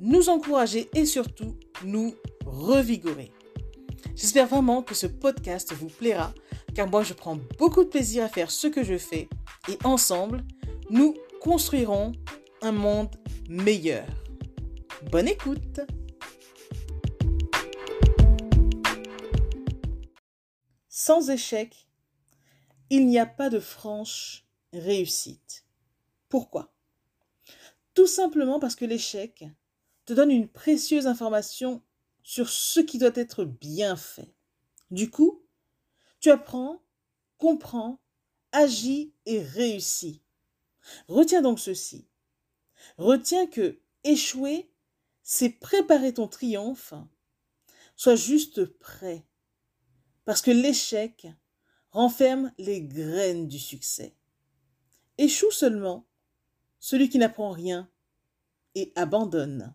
nous encourager et surtout nous revigorer. J'espère vraiment que ce podcast vous plaira car moi je prends beaucoup de plaisir à faire ce que je fais et ensemble, nous construirons un monde meilleur. Bonne écoute Sans échec, il n'y a pas de franche réussite. Pourquoi? Tout simplement parce que l'échec te donne une précieuse information sur ce qui doit être bien fait. Du coup, tu apprends, comprends, agis et réussis. Retiens donc ceci. Retiens que échouer, c'est préparer ton triomphe. Sois juste prêt. Parce que l'échec renferme les graines du succès. Échoue seulement celui qui n'apprend rien et abandonne.